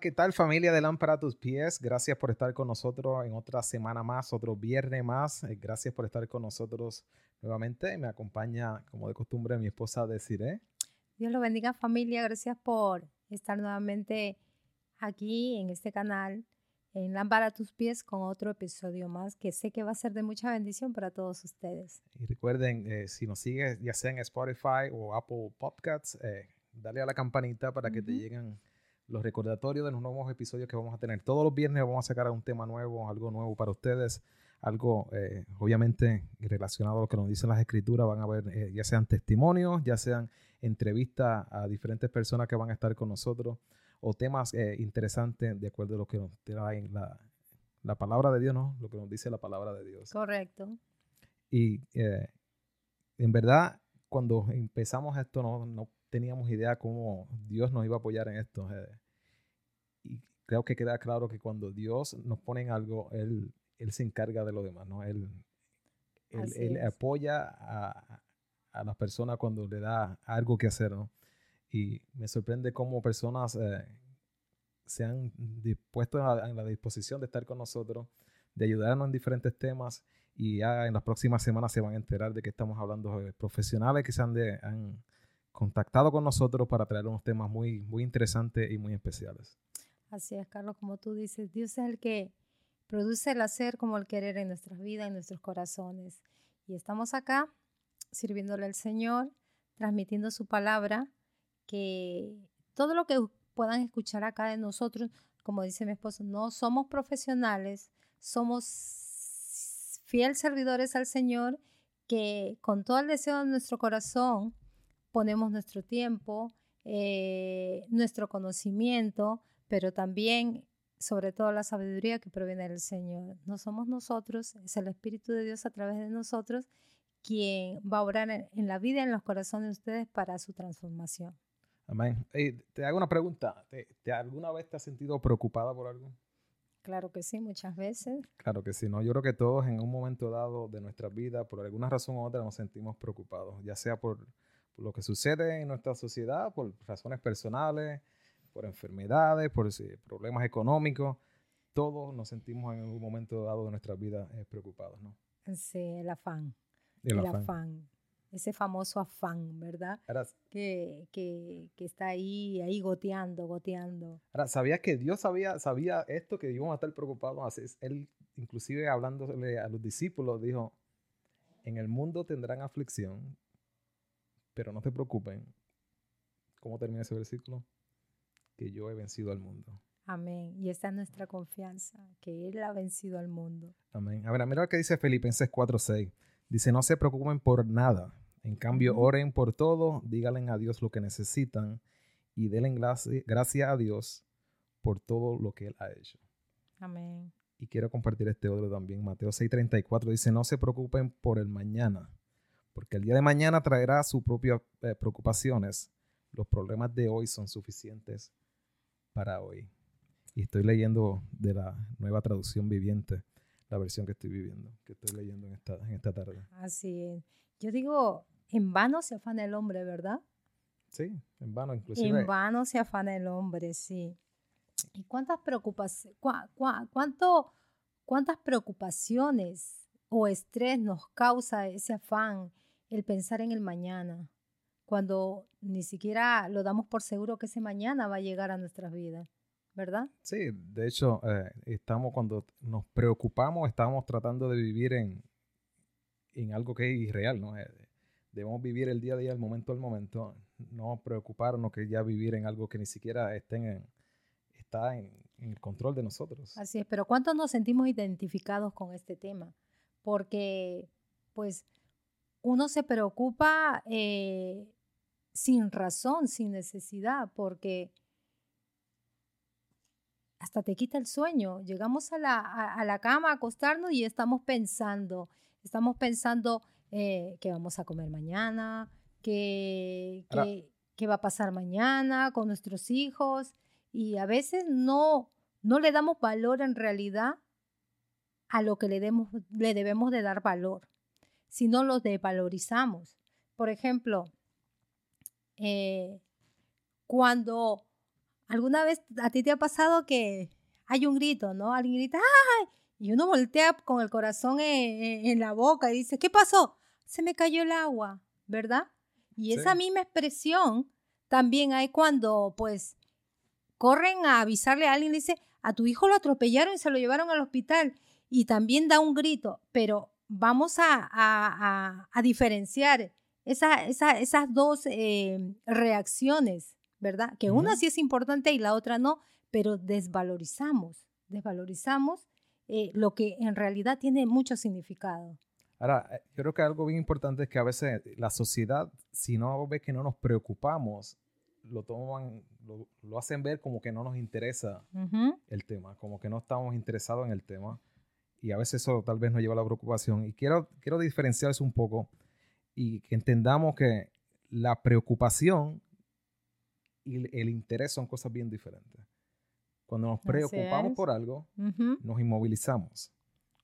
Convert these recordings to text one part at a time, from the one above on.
¿Qué tal familia de Lámpara a tus pies? Gracias por estar con nosotros en otra semana más, otro viernes más. Eh, gracias por estar con nosotros nuevamente. Me acompaña, como de costumbre, mi esposa Desiree. Dios lo bendiga familia. Gracias por estar nuevamente aquí en este canal, en Lámpara a tus pies, con otro episodio más que sé que va a ser de mucha bendición para todos ustedes. Y recuerden, eh, si nos sigues, ya sea en Spotify o Apple Podcasts, eh, dale a la campanita para que te lleguen los recordatorios de los nuevos episodios que vamos a tener. Todos los viernes vamos a sacar un tema nuevo, algo nuevo para ustedes, algo eh, obviamente relacionado a lo que nos dicen las escrituras. Van a ver eh, ya sean testimonios, ya sean entrevistas a diferentes personas que van a estar con nosotros o temas eh, interesantes de acuerdo a lo que nos trae la, la palabra de Dios, ¿no? Lo que nos dice la palabra de Dios. Correcto. Y en verdad, cuando empezamos esto, no, no teníamos idea cómo Dios nos iba a apoyar en esto. Eh, y creo que queda claro que cuando Dios nos pone en algo, Él, él se encarga de lo demás, ¿no? Él, él, apoya a, a, las personas cuando le da algo que hacer, ¿no? Y me sorprende cómo personas eh, se han dispuesto en la disposición de estar con nosotros, de ayudarnos en diferentes temas y ya en las próximas semanas se van a enterar de que estamos hablando de profesionales que se han, de, han contactado con nosotros para traer unos temas muy, muy interesantes y muy especiales. Así es, Carlos, como tú dices, Dios es el que produce el hacer como el querer en nuestras vidas, en nuestros corazones. Y estamos acá sirviéndole al Señor, transmitiendo su palabra, que todo lo que puedan escuchar acá de nosotros, como dice mi esposo, no somos profesionales, somos fieles servidores al Señor, que con todo el deseo de nuestro corazón ponemos nuestro tiempo, eh, nuestro conocimiento, pero también sobre todo la sabiduría que proviene del Señor. No somos nosotros, es el Espíritu de Dios a través de nosotros quien va a orar en, la vida, en los corazones de ustedes para su transformación. Amén. te hago una pregunta. ¿Te, alguna vez te has sentido preocupada por algo? Claro que sí, muchas veces. Claro que sí, ¿no? Yo creo que todos en un momento dado de nuestra vida, por alguna razón u otra, nos sentimos preocupados, ya sea por lo que sucede en nuestra sociedad, por razones personales, por enfermedades, por problemas económicos. Todos nos sentimos en algún momento dado de nuestra vida eh, preocupados, ¿no? Sí, el afán. El, afán. Ese famoso afán, ¿verdad? que, que, que, está ahí, ahí goteando, goteando. Ahora, ¿sabías que Dios sabía, sabía esto, que íbamos a estar preocupados? Él, inclusive hablándole a los discípulos, dijo, en el mundo tendrán aflicción, pero no te preocupen. ¿Cómo termina ese versículo? Que yo he vencido al mundo. Amén. Y esta es nuestra confianza, que Él ha vencido al mundo. Amén. A ver, mira lo que dice Filipenses 4:6. Dice, no se preocupen por nada. En cambio, oren por todo, díganle a Dios lo que necesitan y denle gracias a Dios por todo lo que Él ha hecho. Amén. Y quiero compartir este otro también. Mateo 6:34 dice, no se preocupen por el mañana, porque el día de mañana traerá sus propias eh, preocupaciones. Los problemas de hoy son suficientes para hoy. Y estoy leyendo de la nueva traducción viviente, la versión que estoy viviendo, que estoy leyendo en esta, en esta tarde. Así es. Yo digo, en vano se afana el hombre, ¿verdad? Sí, en vano inclusive. En vano se afana el hombre, sí. ¿Y cuántas preocupaciones, cuánto, cuántas preocupaciones o estrés nos causa ese afán el pensar en el mañana, cuando ni siquiera lo damos por seguro que ese mañana va a llegar a nuestras vidas, ¿verdad? Sí, de hecho, eh, estamos cuando nos preocupamos, estamos tratando de vivir en, en algo que es irreal, ¿no? Eh, debemos vivir el día a día, el momento al momento, no preocuparnos que ya vivir en algo que ni siquiera estén en, está en, en el control de nosotros. Así es, pero ¿cuántos nos sentimos identificados con este tema? Porque, pues, uno se preocupa eh, sin razón, sin necesidad, porque hasta te quita el sueño. Llegamos a la, cama a acostarnos y estamos pensando, estamos pensando eh, qué vamos a comer mañana, qué, qué, va a pasar mañana con nuestros hijos y a veces no, no le damos valor en realidad a lo que le, demos, le debemos de dar valor si no los devalorizamos. Por ejemplo, eh, cuando ¿Alguna vez a ti te ha pasado que hay un grito, ¿no? Alguien grita, ¡ay! Y uno voltea con el corazón en, la boca y dice, ¿qué pasó? Se me cayó el agua, ¿verdad? Y esa misma expresión también hay cuando, pues, corren a avisarle a alguien y dice, a tu hijo lo atropellaron y se lo llevaron al hospital. Y también da un grito, pero vamos a, diferenciar esas dos eh, reacciones, ¿verdad? Que una sí es importante y la otra no, pero desvalorizamos, desvalorizamos eh, lo que en realidad tiene mucho significado. Ahora, eh, yo creo que algo bien importante es que a veces la sociedad, si no ve que no nos preocupamos, lo toman, lo, hacen ver como que no nos interesa el tema, como que no estamos interesados en el tema. Y a veces eso tal vez nos lleva a la preocupación. Y quiero, quiero diferenciar eso un poco y que entendamos que la preocupación y el interés son cosas bien diferentes. Cuando nos preocupamos por algo, nos inmovilizamos.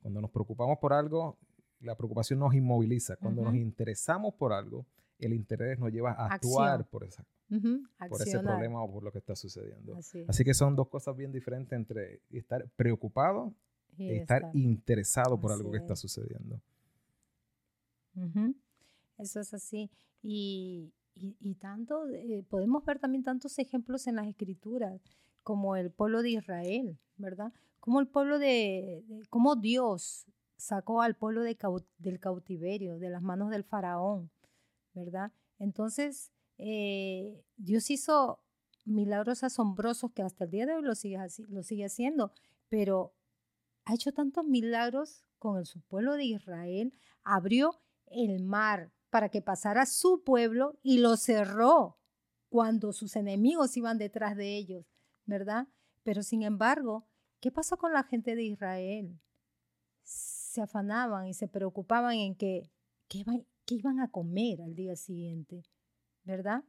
Cuando nos preocupamos por algo, la preocupación nos inmoviliza. Cuando nos interesamos por algo, el interés nos lleva a actuar por, esa, por ese problema o por lo que está sucediendo. Así. que son dos cosas bien diferentes entre estar preocupado estar, interesado por algo que está sucediendo. Eso es así. Y, y, tanto, eh, podemos ver también tantos ejemplos en las escrituras, como el pueblo de Israel, ¿verdad? Como el pueblo de, como Dios sacó al pueblo de, del cautiverio, de las manos del faraón, ¿verdad? Entonces, eh, Dios hizo milagros asombrosos que hasta el día de hoy lo sigue, lo sigue haciendo, pero ha hecho tantos milagros con el, su pueblo de Israel, abrió el mar para que pasara su pueblo y lo cerró cuando sus enemigos iban detrás de ellos, ¿verdad? Pero sin embargo, ¿qué pasó con la gente de Israel? Se afanaban y se preocupaban en que, qué iban a comer al día siguiente, ¿verdad?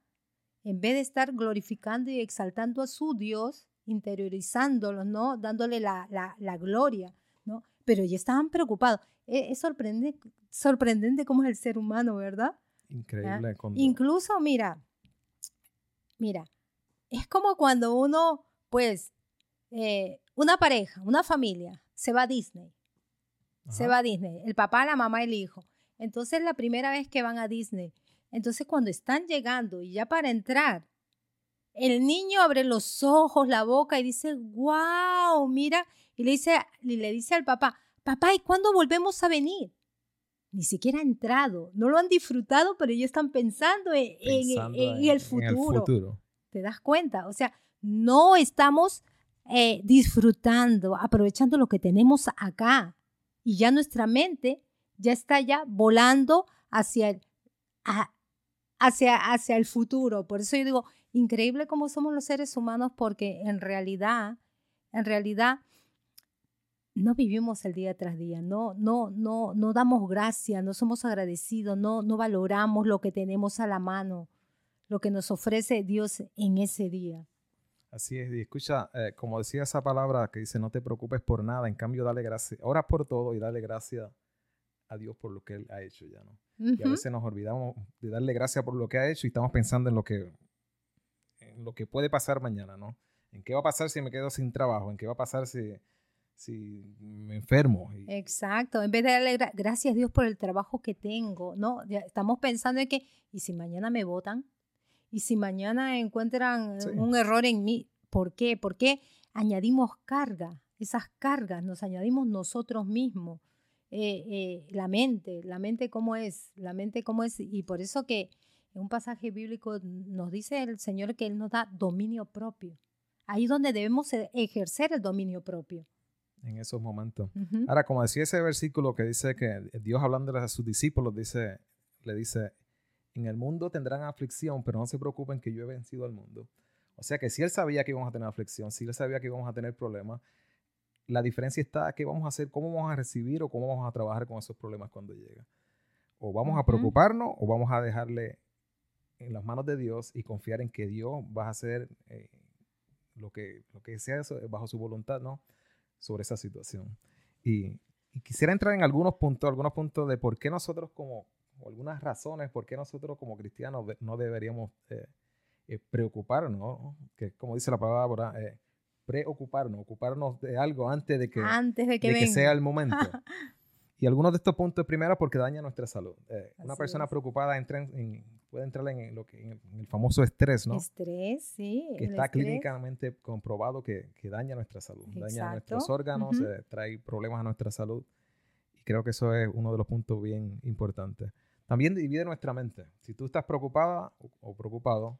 En vez de estar glorificando y exaltando a su Dios, interiorizándolo, ¿no? Dándole la, la, gloria, ¿no? Pero ya estaban preocupados. E, es, sorprendente, sorprendente cómo es el ser humano, ¿verdad? Increíble. Incluso, mira, mira, es como cuando uno, pues, eh, una pareja, una familia, se va a Disney. Se va a Disney, el papá, la mamá y el hijo. Entonces, la primera vez que van a Disney, entonces cuando están llegando y ya para entrar, el niño abre los ojos, la boca y dice, wow, mira, y le dice, y le dice al papá, papá, ¿y cuándo volvemos a venir? Ni siquiera ha entrado, no lo han disfrutado, pero ya están pensando en, el, futuro. ¿Te das cuenta? O sea, no estamos eh, disfrutando, aprovechando lo que tenemos acá. Y ya nuestra mente ya está ya volando hacia el, hacia, hacia el futuro. Por eso yo digo, increíble cómo somos los seres humanos porque en realidad, en realidad no vivimos el día tras día, no, no, no, no damos gracias, no somos agradecidos, no, no valoramos lo que tenemos a la mano, lo que nos ofrece Dios en ese día. Así es, y escucha, eh, como decía esa palabra que dice, no te preocupes por nada, en cambio dale gracias, ora por todo y dale gracias a Dios por lo que Él ha hecho ya, ¿no? Y a veces nos olvidamos de darle gracias por lo que ha hecho y estamos pensando en lo que, en lo que puede pasar mañana, ¿no? ¿En qué va a pasar si me quedo sin trabajo? ¿En qué va a pasar si, si me enfermo? Exacto, en vez de darle gracias a Dios por el trabajo que tengo, ¿no? estamos pensando en que, ¿y si mañana me votan? ¿Y si mañana encuentran un error en mí? ¿Por qué? Porque añadimos carga, esas cargas nos añadimos nosotros mismos. Eh, eh, la mente, la mente cómo es, la mente cómo es, y por eso que en un pasaje bíblico nos dice el Señor que Él nos da dominio propio. Ahí es donde debemos e, ejercer el dominio propio. En esos momentos. Ahora, como decía ese versículo que dice que Dios hablando a sus discípulos, dice, le dice, en el mundo tendrán aflicción, pero no se preocupen que yo he vencido al mundo. O sea que si Él sabía que íbamos a tener aflicción, si Él sabía que íbamos a tener problemas, la diferencia está qué vamos a hacer, cómo vamos a recibir o cómo vamos a trabajar con esos problemas cuando llega. O vamos a preocuparnos o vamos a dejarle en las manos de Dios y confiar en que Dios va a hacer eh, lo, que, lo que sea eso, bajo su voluntad, ¿no? Sobre esa situación. Y, quisiera entrar en algunos puntos, algunos puntos de por qué nosotros como, algunas razones por qué nosotros como cristianos no deberíamos eh, eh, preocuparnos, que como dice la palabra, eh, preocuparnos, ocuparnos de algo antes de que, antes de que, sea el momento. y algunos de estos puntos, primero, porque daña nuestra salud. Eh, una persona preocupada entra en, puede entrar en, lo que, en, el famoso estrés, ¿no? Estrés, sí. Que está clínicamente comprobado que, que, daña nuestra salud, daña nuestros órganos, trae problemas a nuestra salud. Y creo que eso es uno de los puntos bien importantes. También divide nuestra mente. Si tú estás preocupada o preocupado,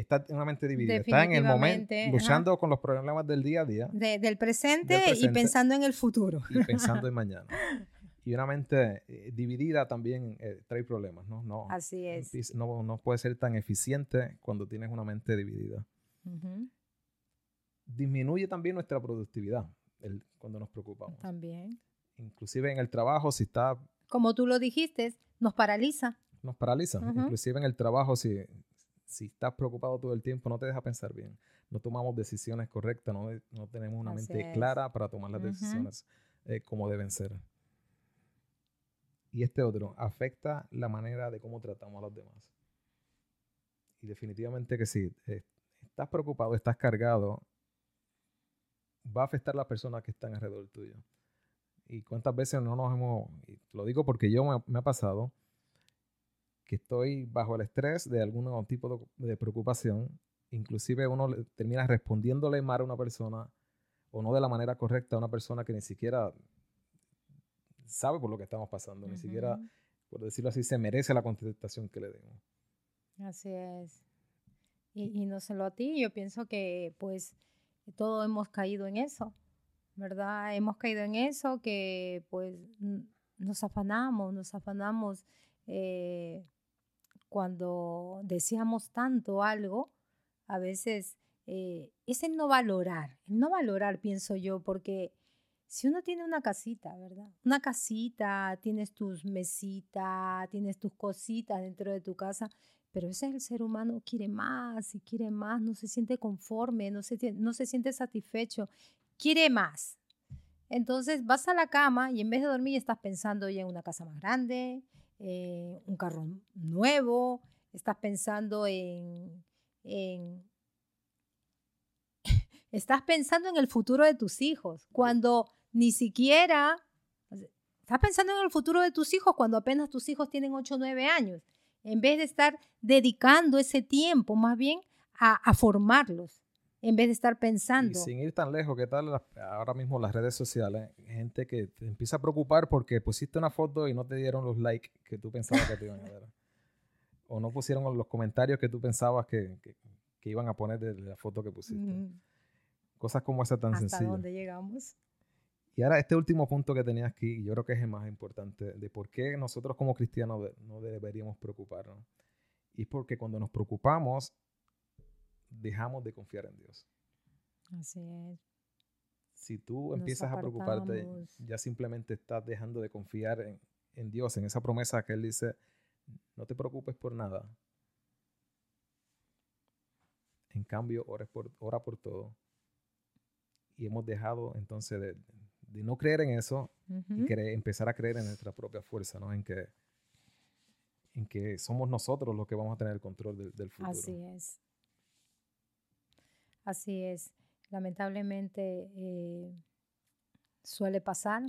está en una mente dividida. Está en el momento, luchando con los problemas del día a día. del, presente y pensando en el futuro. Y pensando en mañana. Y una mente eh, dividida también eh, trae problemas, ¿no? no Así es. No, no, puede ser tan eficiente cuando tienes una mente dividida. Disminuye también nuestra productividad el, cuando nos preocupamos. También. Inclusive en el trabajo, si está... Como tú lo dijiste, nos paraliza. Nos paraliza. Inclusive en el trabajo, si, si estás preocupado todo el tiempo, no te deja pensar bien. No tomamos decisiones correctas, no, no tenemos una mente clara para tomar las decisiones eh, como deben ser. Y este otro, afecta la manera de cómo tratamos a los demás. Y definitivamente que si eh, estás preocupado, estás cargado, va a afectar a las personas que están alrededor tuyo. Y cuántas veces no nos hemos, lo digo porque yo me ha pasado, que estoy bajo el estrés de algún tipo de, preocupación, inclusive uno termina respondiéndole mal a una persona o no de la manera correcta a una persona que ni siquiera sabe por lo que estamos pasando, ni siquiera, por decirlo así, se merece la contestación que le demos. Así es. Y, y no solo a ti, yo pienso que pues todos hemos caído en eso, ¿verdad? Hemos caído en eso que pues nos afanamos, nos afanamos eh, cuando deseamos tanto algo, a veces eh, es el no valorar, el no valorar, pienso yo, porque si uno tiene una casita, ¿verdad? Una casita, tienes tus mesitas, tienes tus cositas dentro de tu casa, pero ese es el ser humano, quiere más y quiere más, no se siente conforme, no se, no se siente satisfecho, quiere más. Entonces vas a la cama y en vez de dormir estás pensando ya en una casa más grande, eh, un carro nuevo, estás pensando en, estás pensando en el futuro de tus hijos, cuando ni siquiera, estás pensando en el futuro de tus hijos cuando apenas tus hijos tienen 8 o 9 años, en vez de estar dedicando ese tiempo más bien a formarlos en vez de estar pensando. Y sin ir tan lejos, ¿qué tal ahora mismo las redes sociales? Gente que te empieza a preocupar porque pusiste una foto y no te dieron los likes que tú pensabas que te iban a dar. o no pusieron los comentarios que tú pensabas que, que, iban a poner de la foto que pusiste. Cosas como esa tan ¿Hasta dónde llegamos? Y ahora este último punto que tenía aquí, yo creo que es el más importante, de por qué nosotros como cristianos no deberíamos preocuparnos. Y es porque cuando nos preocupamos, dejamos de confiar en Dios. Así es. Si tú empiezas a preocuparte, ya simplemente estás dejando de confiar en, en, Dios, en esa promesa que Él dice, no te preocupes por nada. En cambio, ora por, ora por todo. Y hemos dejado entonces de, de no creer en eso y empezar a creer en nuestra propia fuerza, ¿no? En que, en que somos nosotros los que vamos a tener el control del, del futuro. Así es. Así es, lamentablemente eh, suele pasar,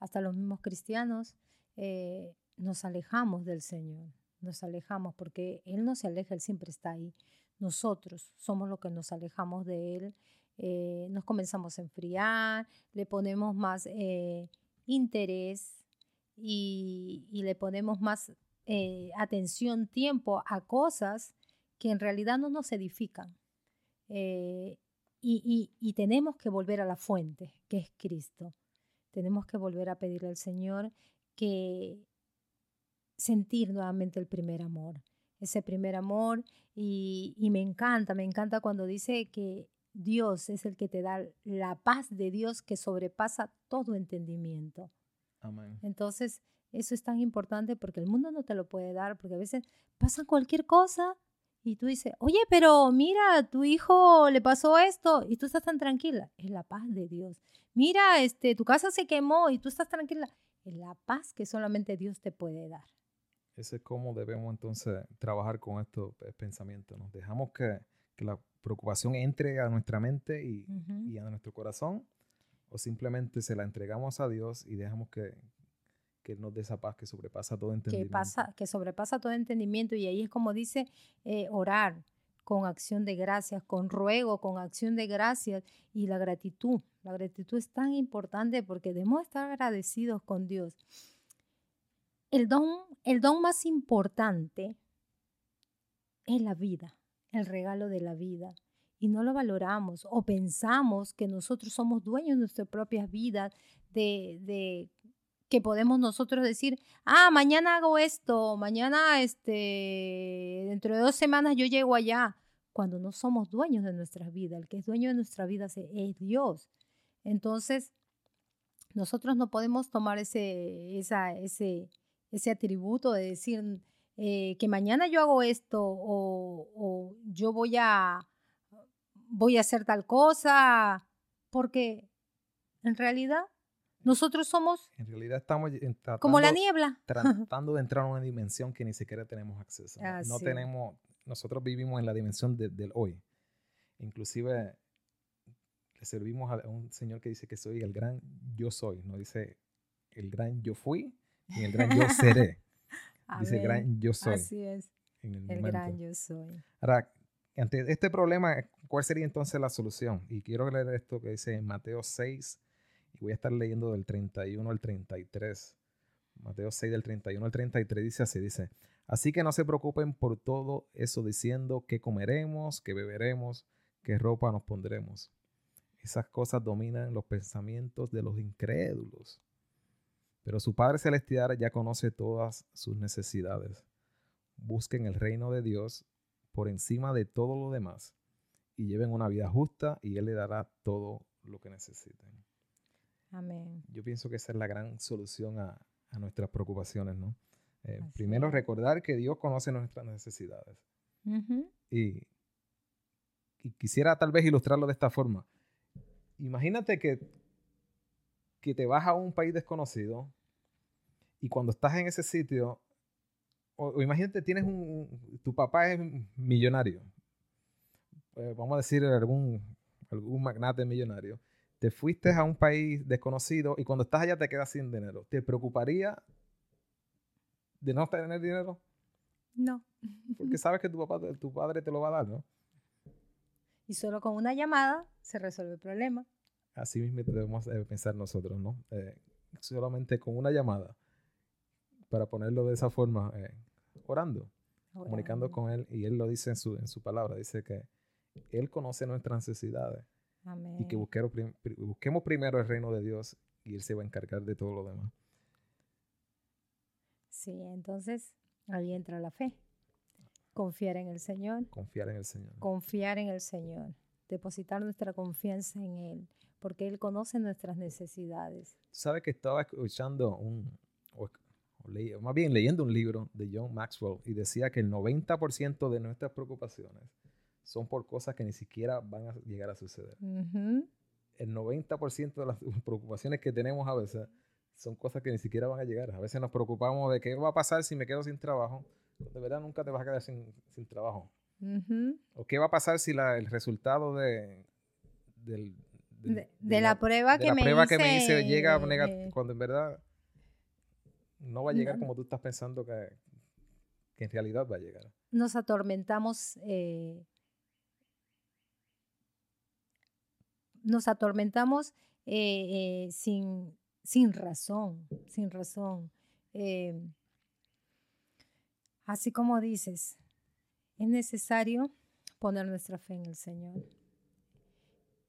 hasta los mismos cristianos eh, nos alejamos del Señor, nos alejamos porque Él no se aleja, Él siempre está ahí. Nosotros somos los que nos alejamos de Él, eh, nos comenzamos a enfriar, le ponemos más interés y, le ponemos más atención, tiempo a cosas que en realidad no nos edifican. Eh, y, tenemos que volver a la fuente, que es Cristo. Tenemos que volver a pedirle al Señor que sentir nuevamente el primer amor, ese primer amor. Y, y me encanta, me encanta cuando dice que Dios es el que te da la paz de Dios que sobrepasa todo entendimiento. Amén. Entonces, eso es tan importante porque el mundo no te lo puede dar, porque a veces pasa cualquier cosa y tú dices, oye, pero mira, tu hijo le pasó esto y tú estás tan tranquila. Es la paz de Dios. Mira, este, tu casa se quemó y tú estás tranquila. Es la paz que solamente Dios te puede dar. Ese es cómo debemos entonces trabajar con estos pensamientos. Nos dejamos que, la preocupación entre a nuestra mente y, y, a nuestro corazón, o simplemente se la entregamos a Dios y dejamos que, que nos dé esa paz que sobrepasa todo entendimiento. Que, pasa, que sobrepasa todo entendimiento y ahí es como dice eh, orar con acción de gracias, con ruego, con acción de gracias y la gratitud. La gratitud es tan importante porque debemos estar agradecidos con Dios. El don, el don más importante es la vida, el regalo de la vida. Y no lo valoramos o pensamos que nosotros somos dueños de nuestras propias vidas, de, de que podemos nosotros decir, ah, mañana hago esto, mañana, este, dentro de dos semanas yo llego allá, cuando no somos dueños de nuestras vidas. El que es dueño de nuestra vida es Dios. Entonces, nosotros no podemos tomar ese, ese, ese atributo de decir eh, que mañana yo hago esto o, o yo voy a, voy a hacer tal cosa, porque en realidad nosotros somos en realidad estamos como la niebla. Tratando de entrar a una dimensión que ni siquiera tenemos acceso. no tenemos, nosotros vivimos en la dimensión del hoy. Inclusive le servimos a un señor que dice que soy el gran yo soy. No dice el gran yo fui ni el gran yo seré. dice el gran yo soy. Así es. el, el gran yo soy. Ahora, ante este problema, ¿cuál sería entonces la solución? Y quiero leer esto que dice en Mateo 6, y voy a estar leyendo del 31 al 33. Mateo 6 del 31 al 33 dice así, dice, así que no se preocupen por todo eso diciendo qué comeremos, qué beberemos, qué ropa nos pondremos. Esas cosas dominan los pensamientos de los incrédulos. Pero su Padre Celestial ya conoce todas sus necesidades. Busquen el reino de Dios por encima de todo lo demás y lleven una vida justa y Él le dará todo lo que necesiten. Amén. Yo pienso que esa es la gran solución a, nuestras preocupaciones, ¿no? Eh, primero, recordar que Dios conoce nuestras necesidades. y, quisiera tal vez ilustrarlo de esta forma. Imagínate que, que te vas a un país desconocido y cuando estás en ese sitio, o, imagínate, tienes un, tu papá es millonario, eh, vamos a decir algún, algún magnate millonario, te fuiste a un país desconocido y cuando estás allá te quedas sin dinero. ¿Te preocuparía de no tener dinero? No. Porque sabes que tu, papá, tu padre te lo va a dar, ¿no? Y solo con una llamada se resuelve el problema. Así mismo debemos pensar nosotros, ¿no? Eh, solamente con una llamada, para ponerlo de esa forma, eh, orando, comunicando con Él. Y Él lo dice en su, en su palabra, dice que Él conoce nuestras necesidades y que busquemos, primero el reino de Dios y Él se va a encargar de todo lo demás. Sí, entonces ahí entra la fe. Confiar en el Señor. Confiar en el Señor. Confiar en el Señor. Depositar nuestra confianza en Él, porque Él conoce nuestras necesidades. ¿Sabes que estaba escuchando un, más bien leyendo un libro de John Maxwell y decía que el 90% de nuestras preocupaciones son por cosas que ni siquiera van a llegar a suceder. El 90% de las preocupaciones que tenemos a veces son cosas que ni siquiera van a llegar. A veces nos preocupamos de qué va a pasar si me quedo sin trabajo. De verdad nunca te vas a quedar sin, trabajo. O qué va a pasar si el resultado de, de, la, prueba, que, me prueba que me hice llega negativo, cuando en verdad no va a llegar como tú estás pensando que, en realidad va a llegar. Nos atormentamos eh, nos atormentamos eh, eh, sin, sin razón, sin razón. Así como dices, es necesario poner nuestra fe en el Señor.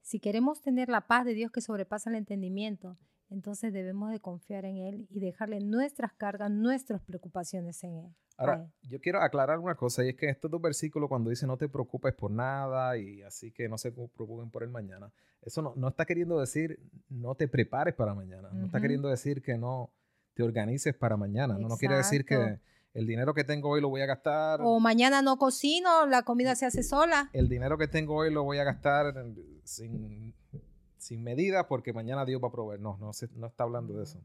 Si queremos tener la paz de Dios que sobrepasa el entendimiento, entonces debemos de confiar en Él y dejarle nuestras cargas, nuestras preocupaciones en Él. Ahora, yo quiero aclarar una cosa, y es que estos dos versículos, cuando dice no te preocupes por nada y así que no se preocupen por el mañana, eso no, no está queriendo decir no te prepares para mañana, no está queriendo decir que no te organices para mañana, no, no quiere decir que el dinero que tengo hoy lo voy a gastar. O mañana no cocino, la comida se hace sola. El dinero que tengo hoy lo voy a gastar sin, sin medida porque mañana Dios va a proveer. No, no, se, no está hablando de eso.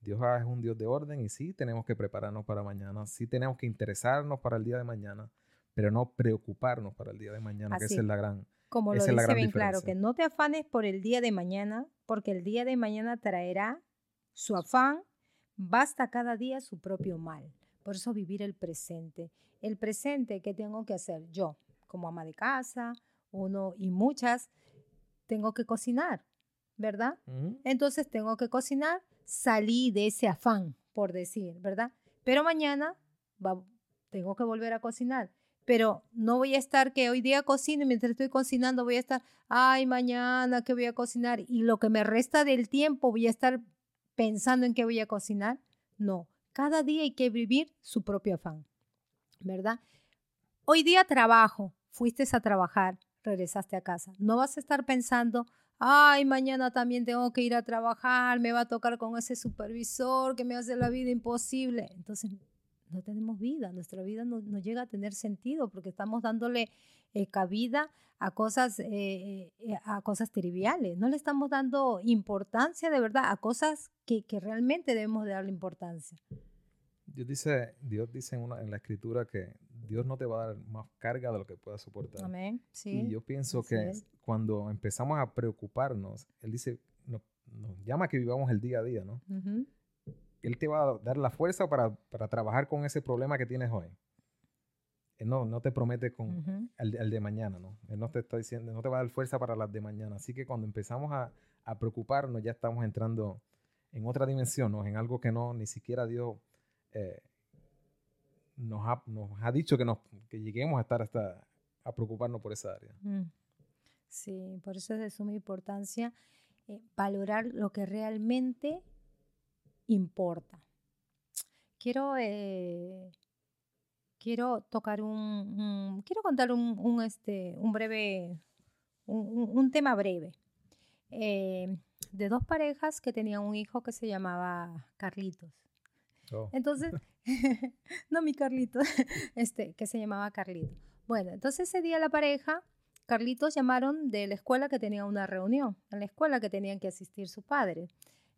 Dios es un Dios de orden y sí tenemos que prepararnos para mañana, sí tenemos que interesarnos para el día de mañana, pero no preocuparnos para el día de mañana, que esa es la gran Como lo dice bien claro, que no te afanes por el día de mañana, porque el día de mañana traerá su afán, basta cada día su propio mal. Por eso vivir el presente. El presente, ¿qué tengo que hacer? Yo, como ama de casa, uno y muchas, tengo que cocinar, ¿verdad? Entonces tengo que cocinar, salí de ese afán, por decir, ¿verdad? Pero mañana tengo que volver a cocinar. Pero no voy a estar que hoy día cocino y mientras estoy cocinando voy a estar, ay, mañana que voy a cocinar y lo que me resta del tiempo voy a estar pensando en qué voy a cocinar. No, cada día hay que vivir su propio afán, ¿verdad? Hoy día trabajo, fuiste a trabajar, regresaste a casa. No vas a estar pensando, ay, mañana también tengo que ir a trabajar, me va a tocar con ese supervisor que me hace la vida imposible. Entonces, no tenemos vida, nuestra vida no, llega a tener sentido porque estamos dándole eh, cabida a cosas, eh, eh, a cosas triviales, no le estamos dando importancia de verdad a cosas que, que realmente debemos de darle importancia. Dios dice, Dios dice en, una, en, la escritura que Dios no te va a dar más carga de lo que puedas soportar. Amén. Sí, y yo pienso que cuando empezamos a preocuparnos, Él dice, nos, llama a que vivamos el día a día, ¿no? Él te va a dar la fuerza para, para, trabajar con ese problema que tienes hoy. Él no, no te promete con el, de mañana, ¿no? Él no te está diciendo, no te va a dar fuerza para las de mañana. Así que cuando empezamos a, a preocuparnos, ya estamos entrando en otra dimensión, ¿no? En algo que no, ni siquiera Dios eh, nos, ha, nos, ha, dicho que, nos, que lleguemos a estar hasta a preocuparnos por esa área. Mm. Sí, por eso es de suma importancia eh, valorar lo que realmente importa. Quiero, eh, quiero tocar un, quiero contar un, un, este, un breve, un, un tema breve de dos parejas que tenían un hijo que se llamaba Carlitos. Oh. Entonces, no mi Carlito, este, que se llamaba Carlito. Bueno, entonces ese día la pareja, Carlitos llamaron de la escuela que tenía una reunión, en la escuela que tenían que asistir su padre.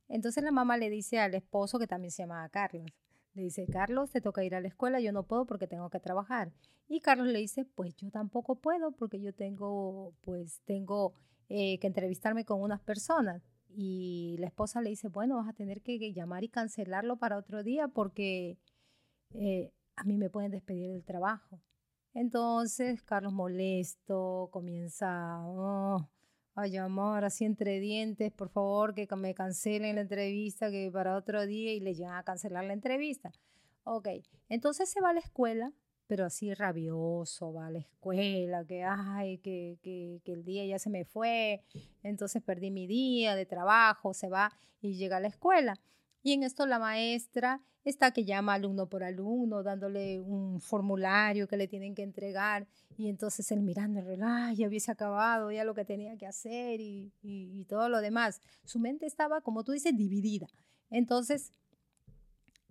Entonces la mamá le dice al esposo, que también se llamaba Carlos, le dice, Carlos, te toca ir a la escuela, yo no puedo porque tengo que trabajar. Y Carlos le dice, pues yo tampoco puedo porque yo tengo, pues tengo eh, que entrevistarme con unas personas. Y la esposa le dice, bueno, vas a tener que llamar y cancelarlo para otro día porque eh, a mí me pueden despedir del trabajo. Entonces, Carlos molesto, comienza oh, a llamar así entre dientes, por favor, que me cancelen la entrevista, que para otro día, y le llegan a cancelar la entrevista. Ok, entonces se va a la escuela pero así rabioso, va a la escuela, que, ay, que, que, que, el día ya se me fue, entonces perdí mi día de trabajo, se va y llega a la escuela. Y en esto la maestra está que llama alumno por alumno, dándole un formulario que le tienen que entregar, y entonces él mirando el reloj, ya hubiese acabado ya lo que tenía que hacer y, y, todo lo demás. Su mente estaba, como tú dices, dividida. Entonces,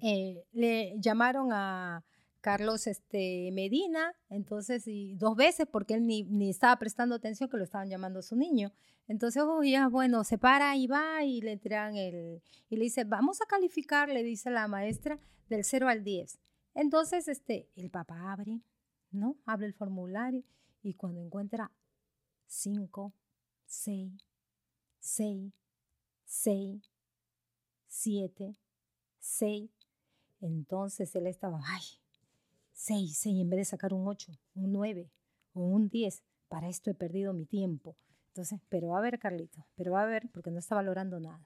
eh, le llamaron a, Carlos este, Medina, entonces, y dos veces porque él ni, ni, estaba prestando atención que lo estaban llamando su niño. Entonces, oh, ya, bueno, se para y va y le entregan el, y le dice, vamos a calificar, le dice la maestra, del 0 al 10. Entonces, este, el papá abre, ¿no? Abre el formulario y cuando encuentra 5, 6, 6, 6, 7, 6, entonces él estaba, ay, 6, 6 en vez de sacar un 8, un 9 o un 10. Para esto he perdido mi tiempo. Entonces, pero va a ver, Carlito, pero va a ver, porque no está valorando nada.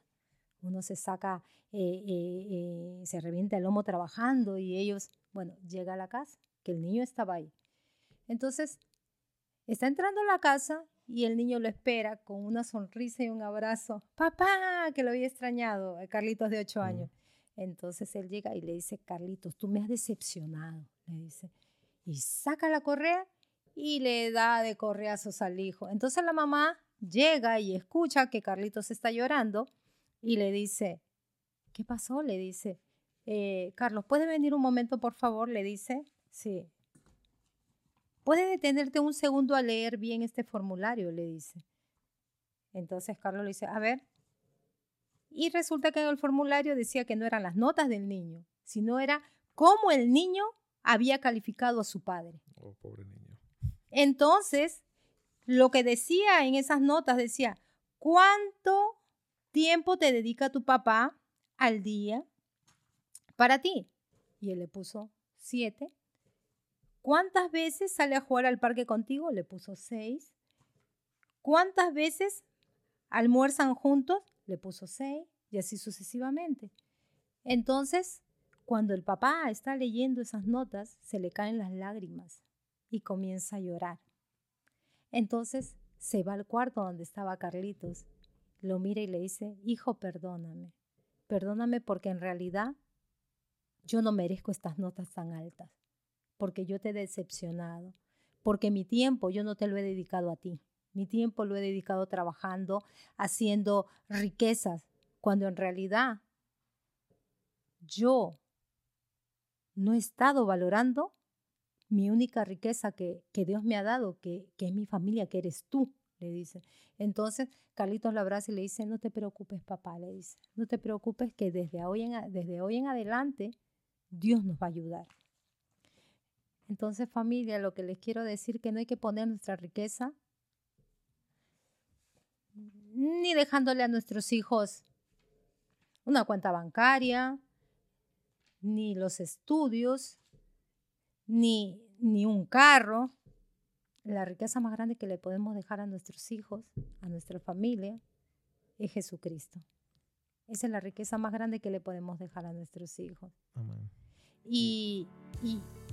Uno se saca, eh, eh, eh, se revienta el lomo trabajando y ellos, bueno, llega a la casa, que el niño estaba ahí. Entonces, está entrando a la casa y el niño lo espera con una sonrisa y un abrazo. Papá, que lo había extrañado, Carlitos de 8 años. Entonces él llega y le dice, Carlitos, tú me has decepcionado le dice. Y saca la correa y le da de correazos al hijo. Entonces la mamá llega y escucha que Carlitos está llorando y le dice, ¿qué pasó? Le dice, eh, Carlos, ¿puede venir un momento, por favor? Le dice, sí. ¿Puede detenerte un segundo a leer bien este formulario? Le dice. Entonces Carlos le dice, a ver. Y resulta que en el formulario decía que no eran las notas del niño, sino era cómo el niño había calificado a su padre. Oh, pobre niño. Entonces, lo que decía en esas notas decía, ¿cuánto tiempo te dedica tu papá al día para ti? Y él le puso siete. ¿Cuántas veces sale a jugar al parque contigo? Le puso seis. ¿Cuántas veces almuerzan juntos? Le puso seis y así sucesivamente. Entonces, cuando el papá está leyendo esas notas, se le caen las lágrimas y comienza a llorar. Entonces se va al cuarto donde estaba Carlitos, lo mira y le dice, hijo, perdóname, perdóname porque en realidad yo no merezco estas notas tan altas, porque yo te he decepcionado, porque mi tiempo yo no te lo he dedicado a ti, mi tiempo lo he dedicado trabajando, haciendo riquezas, cuando en realidad yo no he estado valorando mi única riqueza que, Dios me ha dado, que, que, es mi familia, que eres tú, le dice. Entonces, Carlitos la abraza y le dice, no te preocupes, papá, le dice, no te preocupes que desde hoy en, desde hoy en adelante Dios nos va a ayudar. Entonces, familia, lo que les quiero decir que no hay que poner nuestra riqueza ni dejándole a nuestros hijos una cuenta bancaria, ni los estudios, ni, ni un carro. La riqueza más grande que le podemos dejar a nuestros hijos, a nuestra familia, es Jesucristo. Esa es la riqueza más grande que le podemos dejar a nuestros hijos. Y,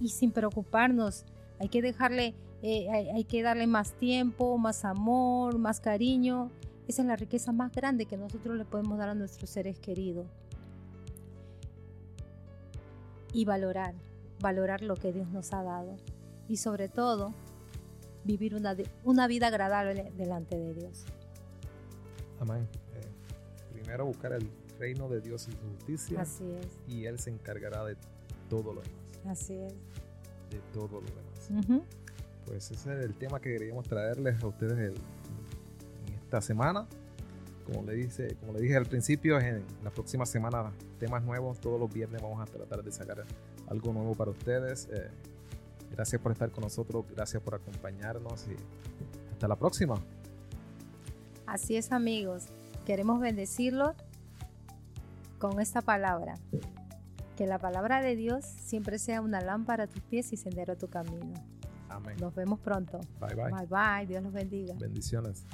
y, sin preocuparnos, hay que dejarle, eh, hay que darle más tiempo, más amor, más cariño. Esa es la riqueza más grande que nosotros le podemos dar a nuestros seres queridos y valorar, valorar lo que Dios nos ha dado y sobre todo vivir una, una vida agradable delante de Dios. Amén. Eh, primero buscar el reino de Dios y su justicia. Así es. Y Él se encargará de todo lo demás. Así es. De todo lo demás. Pues ese es el tema que queríamos traerles a ustedes en esta semana como le, dice, como le dije al principio, en la próxima semana temas nuevos. Todos los viernes vamos a tratar de sacar algo nuevo para ustedes. Eh, gracias por estar con nosotros, gracias por acompañarnos y hasta la próxima. Así es amigos, queremos bendecirlos con esta palabra. Que la palabra de Dios siempre sea una lámpara a tus pies y sendero a tu camino. Amén. Nos vemos pronto. Bye bye. Bye bye. Dios los bendiga. Bendiciones.